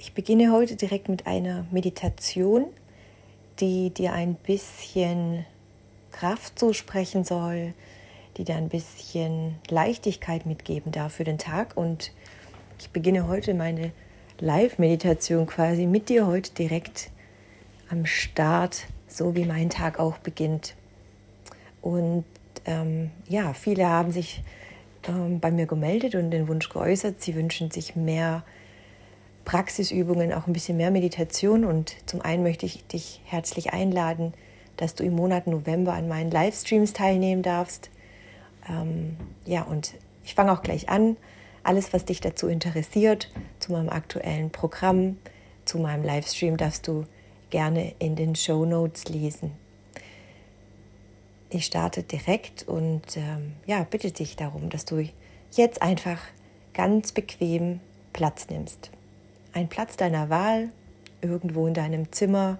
Ich beginne heute direkt mit einer Meditation, die dir ein bisschen Kraft zusprechen soll, die dir ein bisschen Leichtigkeit mitgeben darf für den Tag. Und ich beginne heute meine Live-Meditation quasi mit dir heute direkt am Start, so wie mein Tag auch beginnt. Und ähm, ja, viele haben sich ähm, bei mir gemeldet und den Wunsch geäußert, sie wünschen sich mehr Praxisübungen, auch ein bisschen mehr Meditation. Und zum einen möchte ich dich herzlich einladen, dass du im Monat November an meinen Livestreams teilnehmen darfst. Ähm, ja, und ich fange auch gleich an. Alles, was dich dazu interessiert, zu meinem aktuellen Programm, zu meinem Livestream, darfst du gerne in den Show Notes lesen. Ich starte direkt und ähm, ja, bitte dich darum, dass du jetzt einfach ganz bequem Platz nimmst. Ein Platz deiner Wahl, irgendwo in deinem Zimmer,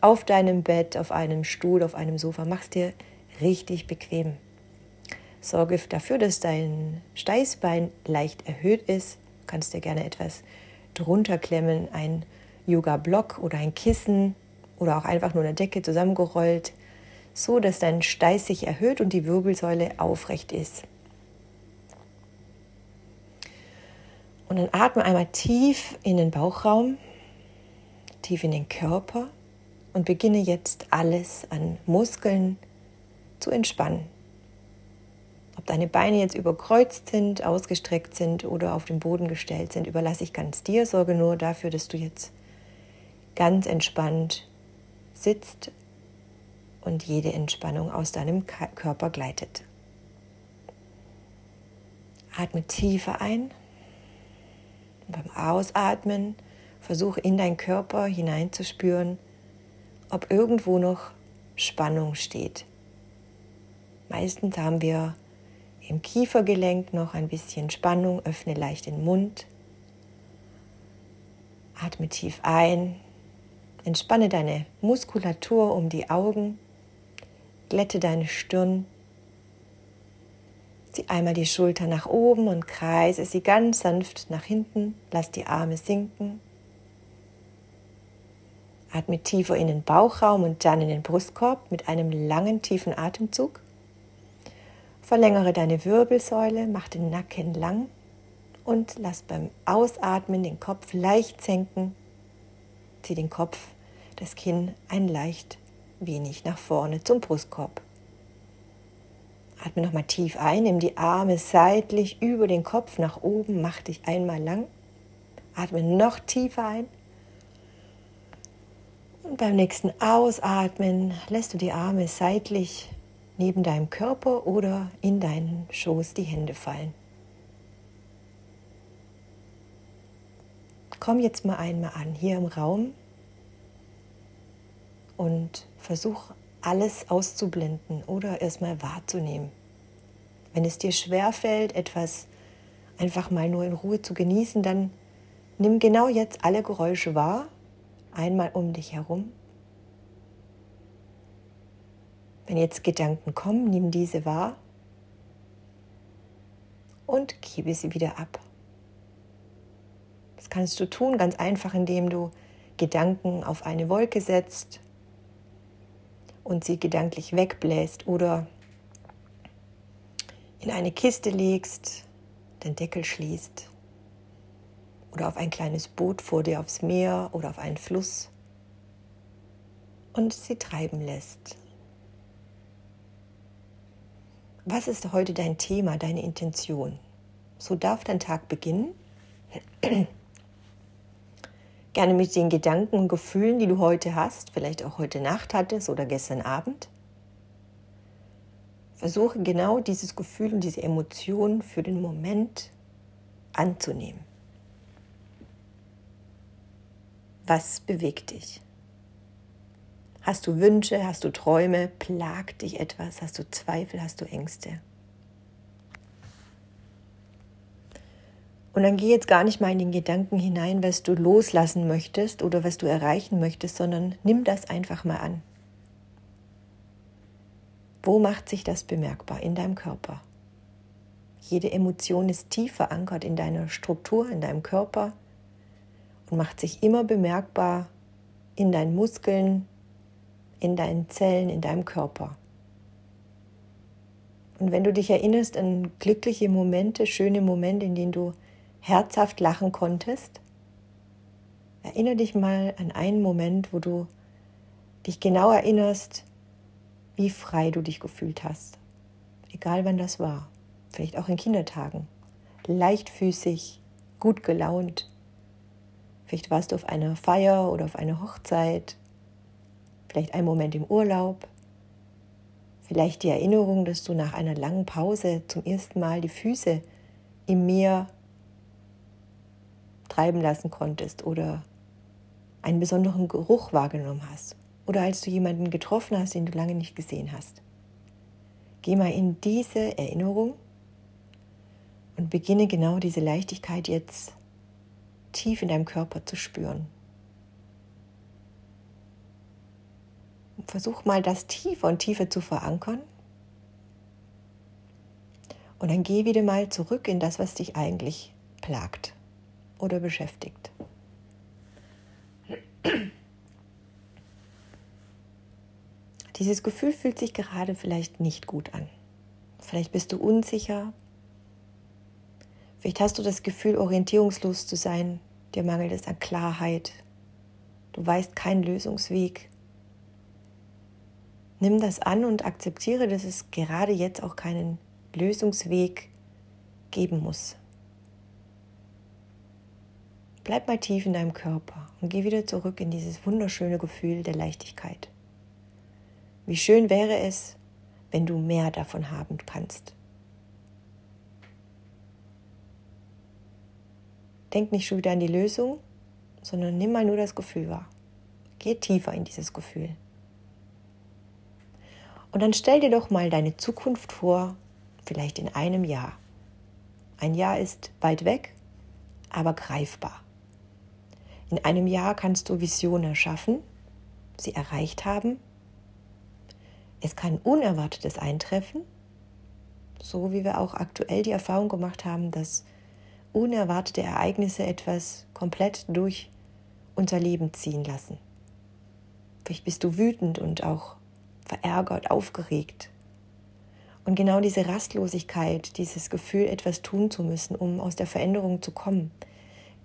auf deinem Bett, auf einem Stuhl, auf einem Sofa. Mach's dir richtig bequem. Sorge dafür, dass dein Steißbein leicht erhöht ist. Du kannst dir gerne etwas drunter klemmen, ein Yoga-Block oder ein Kissen oder auch einfach nur eine Decke zusammengerollt so dass dein Steiß sich erhöht und die Wirbelsäule aufrecht ist. Und dann atme einmal tief in den Bauchraum, tief in den Körper und beginne jetzt alles an Muskeln zu entspannen. Ob deine Beine jetzt überkreuzt sind, ausgestreckt sind oder auf den Boden gestellt sind, überlasse ich ganz dir. Sorge nur dafür, dass du jetzt ganz entspannt sitzt und jede Entspannung aus deinem Körper gleitet. Atme tiefer ein. Beim Ausatmen versuche in deinen Körper hineinzuspüren, ob irgendwo noch Spannung steht. Meistens haben wir im Kiefergelenk noch ein bisschen Spannung. Öffne leicht den Mund. Atme tief ein. Entspanne deine Muskulatur um die Augen Glätte deine Stirn. Zieh einmal die Schulter nach oben und kreise sie ganz sanft nach hinten. Lass die Arme sinken. Atme tiefer in den Bauchraum und dann in den Brustkorb mit einem langen, tiefen Atemzug. Verlängere deine Wirbelsäule, mach den Nacken lang und lass beim Ausatmen den Kopf leicht senken. Zieh den Kopf, das Kinn ein leicht wenig nach vorne zum Brustkorb. Atme nochmal tief ein, nimm die Arme seitlich über den Kopf nach oben, mach dich einmal lang. Atme noch tiefer ein. Und beim nächsten Ausatmen lässt du die Arme seitlich neben deinem Körper oder in deinen Schoß die Hände fallen. Komm jetzt mal einmal an, hier im Raum und versuch alles auszublenden oder erstmal wahrzunehmen. Wenn es dir schwerfällt, etwas einfach mal nur in Ruhe zu genießen, dann nimm genau jetzt alle Geräusche wahr, einmal um dich herum. Wenn jetzt Gedanken kommen, nimm diese wahr und gebe sie wieder ab. Das kannst du tun ganz einfach, indem du Gedanken auf eine Wolke setzt und sie gedanklich wegbläst oder in eine Kiste legst, den Deckel schließt oder auf ein kleines Boot vor dir aufs Meer oder auf einen Fluss und sie treiben lässt. Was ist heute dein Thema, deine Intention? So darf dein Tag beginnen. Gerne mit den Gedanken und Gefühlen, die du heute hast, vielleicht auch heute Nacht hattest oder gestern Abend. Versuche genau dieses Gefühl und diese Emotion für den Moment anzunehmen. Was bewegt dich? Hast du Wünsche, hast du Träume, plagt dich etwas, hast du Zweifel, hast du Ängste? Und dann geh jetzt gar nicht mal in den Gedanken hinein, was du loslassen möchtest oder was du erreichen möchtest, sondern nimm das einfach mal an. Wo macht sich das bemerkbar in deinem Körper? Jede Emotion ist tief verankert in deiner Struktur, in deinem Körper. und macht sich immer bemerkbar in deinen Muskeln, in deinen Zellen, in deinem Körper. Und wenn du dich erinnerst an glückliche Momente, schöne Momente, in denen du herzhaft lachen konntest, erinnere dich mal an einen Moment, wo du dich genau erinnerst, wie frei du dich gefühlt hast. Egal wann das war. Vielleicht auch in Kindertagen. Leichtfüßig, gut gelaunt. Vielleicht warst du auf einer Feier oder auf einer Hochzeit. Vielleicht ein Moment im Urlaub. Vielleicht die Erinnerung, dass du nach einer langen Pause zum ersten Mal die Füße im Meer treiben lassen konntest oder einen besonderen Geruch wahrgenommen hast oder als du jemanden getroffen hast, den du lange nicht gesehen hast. Geh mal in diese Erinnerung und beginne genau diese Leichtigkeit jetzt tief in deinem Körper zu spüren. Versuch mal das tiefer und tiefer zu verankern. Und dann geh wieder mal zurück in das, was dich eigentlich plagt oder beschäftigt. Dieses Gefühl fühlt sich gerade vielleicht nicht gut an. Vielleicht bist du unsicher. Vielleicht hast du das Gefühl, orientierungslos zu sein. Dir mangelt es an Klarheit. Du weißt keinen Lösungsweg. Nimm das an und akzeptiere, dass es gerade jetzt auch keinen Lösungsweg geben muss. Bleib mal tief in deinem Körper und geh wieder zurück in dieses wunderschöne Gefühl der Leichtigkeit. Wie schön wäre es, wenn du mehr davon haben kannst. Denk nicht schon wieder an die Lösung, sondern nimm mal nur das Gefühl wahr. Geh tiefer in dieses Gefühl. Und dann stell dir doch mal deine Zukunft vor, vielleicht in einem Jahr. Ein Jahr ist weit weg, aber greifbar. In einem Jahr kannst du Visionen erschaffen, sie erreicht haben es kann Unerwartetes eintreffen, so wie wir auch aktuell die Erfahrung gemacht haben, dass unerwartete Ereignisse etwas komplett durch unser Leben ziehen lassen. Vielleicht bist du wütend und auch verärgert, aufgeregt. Und genau diese Rastlosigkeit, dieses Gefühl, etwas tun zu müssen, um aus der Veränderung zu kommen,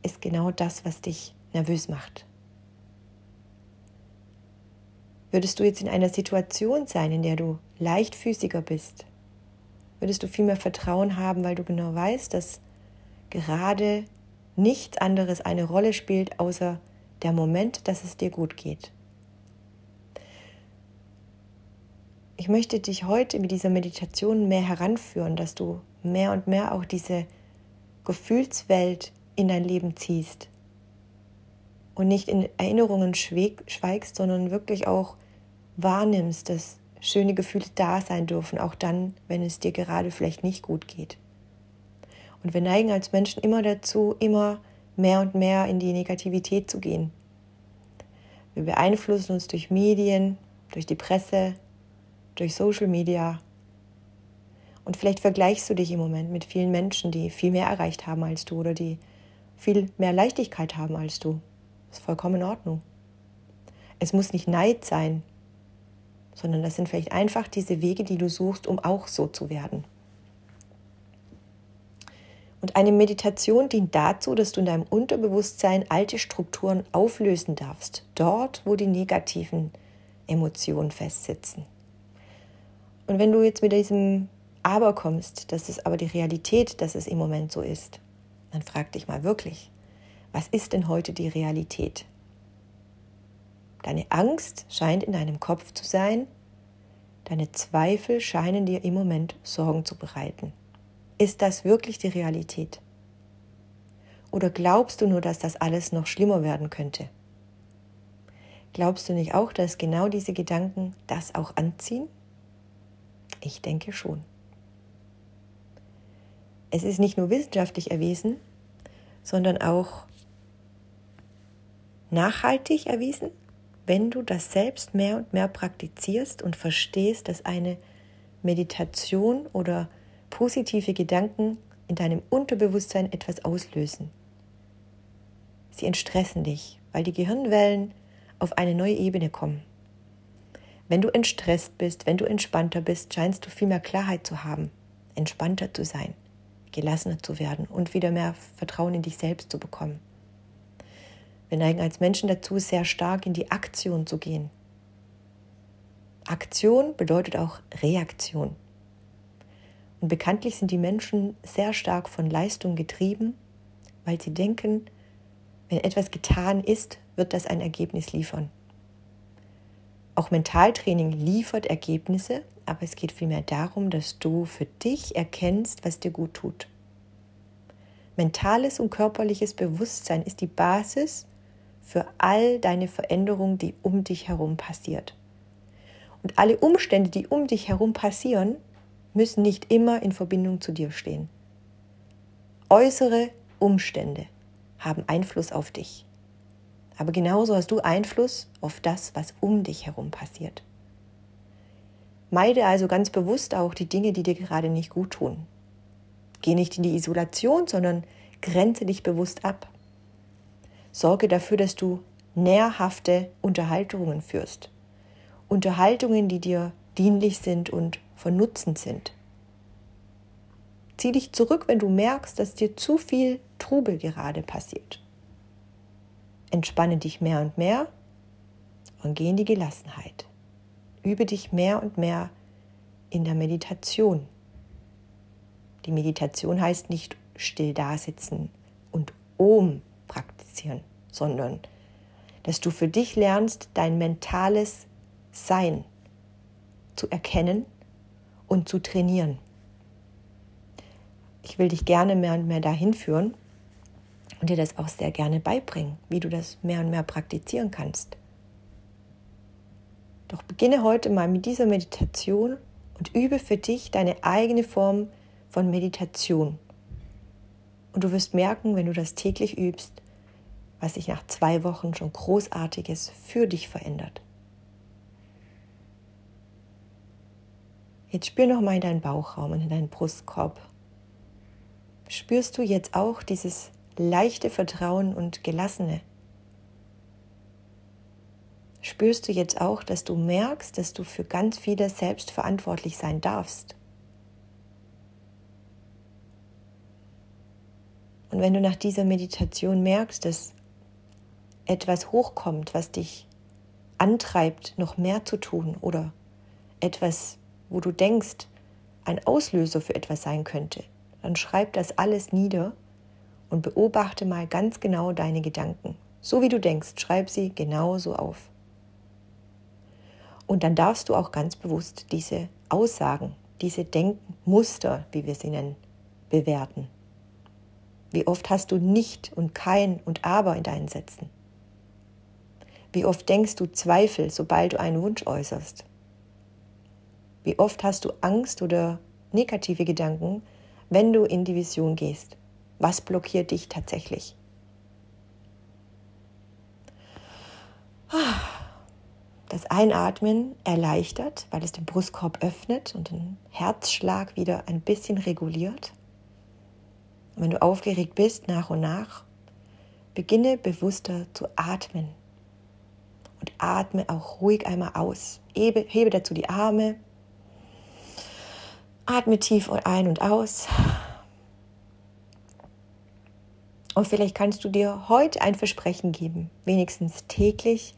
ist genau das, was dich nervös macht. Würdest du jetzt in einer Situation sein, in der du leichtfüßiger bist, würdest du viel mehr Vertrauen haben, weil du genau weißt, dass gerade nichts anderes eine Rolle spielt, außer der Moment, dass es dir gut geht. Ich möchte dich heute mit dieser Meditation mehr heranführen, dass du mehr und mehr auch diese Gefühlswelt in dein Leben ziehst und nicht in Erinnerungen schweigst, sondern wirklich auch wahrnimmst, dass schöne Gefühle da sein dürfen, auch dann, wenn es dir gerade vielleicht nicht gut geht. Und wir neigen als Menschen immer dazu, immer mehr und mehr in die Negativität zu gehen. Wir beeinflussen uns durch Medien, durch die Presse, durch Social Media. Und vielleicht vergleichst du dich im Moment mit vielen Menschen, die viel mehr erreicht haben als du oder die viel mehr Leichtigkeit haben als du. Ist vollkommen in Ordnung. Es muss nicht Neid sein, sondern das sind vielleicht einfach diese Wege, die du suchst, um auch so zu werden. Und eine Meditation dient dazu, dass du in deinem Unterbewusstsein alte Strukturen auflösen darfst, dort, wo die negativen Emotionen festsitzen. Und wenn du jetzt mit diesem Aber kommst, das ist aber die Realität, dass es im Moment so ist, dann frag dich mal wirklich, was ist denn heute die Realität? Deine Angst scheint in deinem Kopf zu sein, deine Zweifel scheinen dir im Moment Sorgen zu bereiten. Ist das wirklich die Realität? Oder glaubst du nur, dass das alles noch schlimmer werden könnte? Glaubst du nicht auch, dass genau diese Gedanken das auch anziehen? Ich denke schon. Es ist nicht nur wissenschaftlich erwiesen, sondern auch nachhaltig erwiesen, wenn du das selbst mehr und mehr praktizierst und verstehst, dass eine Meditation oder positive Gedanken in deinem Unterbewusstsein etwas auslösen. Sie entstressen dich, weil die Gehirnwellen auf eine neue Ebene kommen. Wenn du entstresst bist, wenn du entspannter bist, scheinst du viel mehr Klarheit zu haben, entspannter zu sein, gelassener zu werden und wieder mehr Vertrauen in dich selbst zu bekommen. Wir neigen als Menschen dazu, sehr stark in die Aktion zu gehen. Aktion bedeutet auch Reaktion. Und bekanntlich sind die Menschen sehr stark von Leistung getrieben, weil sie denken, wenn etwas getan ist, wird das ein Ergebnis liefern. Auch Mentaltraining liefert Ergebnisse, aber es geht vielmehr darum, dass du für dich erkennst, was dir gut tut. Mentales und körperliches Bewusstsein ist die Basis für all deine Veränderungen, die um dich herum passiert. Und alle Umstände, die um dich herum passieren, müssen nicht immer in Verbindung zu dir stehen. Äußere Umstände haben Einfluss auf dich. Aber genauso hast du Einfluss auf das, was um dich herum passiert. Meide also ganz bewusst auch die Dinge, die dir gerade nicht gut tun. Geh nicht in die Isolation, sondern grenze dich bewusst ab. Sorge dafür, dass du nährhafte Unterhaltungen führst. Unterhaltungen, die dir dienlich sind und von Nutzen sind. Zieh dich zurück, wenn du merkst, dass dir zu viel Trubel gerade passiert. Entspanne dich mehr und mehr und geh in die Gelassenheit. Übe dich mehr und mehr in der Meditation. Die Meditation heißt nicht still dasitzen und Om praktizieren, sondern dass du für dich lernst, dein mentales Sein zu erkennen und zu trainieren. Ich will dich gerne mehr und mehr dahin führen, und dir das auch sehr gerne beibringen, wie du das mehr und mehr praktizieren kannst. Doch beginne heute mal mit dieser Meditation und übe für dich deine eigene Form von Meditation. Und du wirst merken, wenn du das täglich übst, was sich nach zwei Wochen schon großartiges für dich verändert. Jetzt spür noch mal in deinen Bauchraum und in deinen Brustkorb. Spürst du jetzt auch dieses leichte Vertrauen und Gelassene. Spürst du jetzt auch, dass du merkst, dass du für ganz viele selbst verantwortlich sein darfst? Und wenn du nach dieser Meditation merkst, dass etwas hochkommt, was dich antreibt, noch mehr zu tun oder etwas, wo du denkst, ein Auslöser für etwas sein könnte, dann schreib das alles nieder und beobachte mal ganz genau deine Gedanken. So wie du denkst, schreib sie genauso auf. Und dann darfst du auch ganz bewusst diese Aussagen, diese Denkmuster, wie wir sie nennen, bewerten. Wie oft hast du nicht und kein und aber in deinen Sätzen? Wie oft denkst du Zweifel, sobald du einen Wunsch äußerst? Wie oft hast du Angst oder negative Gedanken, wenn du in die Vision gehst? Was blockiert dich tatsächlich? Das Einatmen erleichtert, weil es den Brustkorb öffnet und den Herzschlag wieder ein bisschen reguliert. Und wenn du aufgeregt bist, nach und nach, beginne bewusster zu atmen. Und atme auch ruhig einmal aus. Hebe, hebe dazu die Arme. Atme tief ein und aus. Und vielleicht kannst du dir heute ein Versprechen geben, wenigstens täglich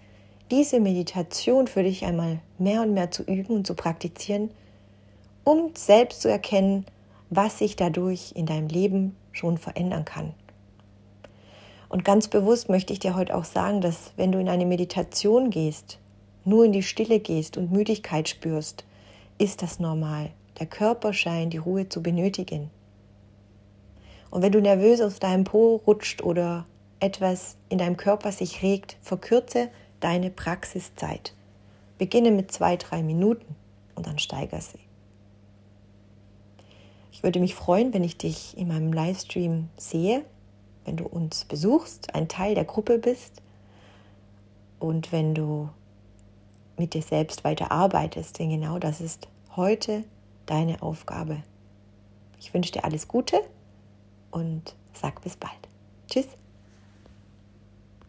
diese Meditation für dich einmal mehr und mehr zu üben und zu praktizieren, um selbst zu erkennen, was sich dadurch in deinem Leben schon verändern kann. Und ganz bewusst möchte ich dir heute auch sagen, dass wenn du in eine Meditation gehst, nur in die Stille gehst und Müdigkeit spürst, ist das normal. Der Körper scheint die Ruhe zu benötigen. Und wenn du nervös auf deinem Po rutscht oder etwas in deinem Körper sich regt, verkürze deine Praxiszeit. Beginne mit zwei, drei Minuten und dann steiger sie. Ich würde mich freuen, wenn ich dich in meinem Livestream sehe, wenn du uns besuchst, ein Teil der Gruppe bist und wenn du mit dir selbst weiter arbeitest, denn genau das ist heute deine Aufgabe. Ich wünsche dir alles Gute und sag bis bald. Tschüss.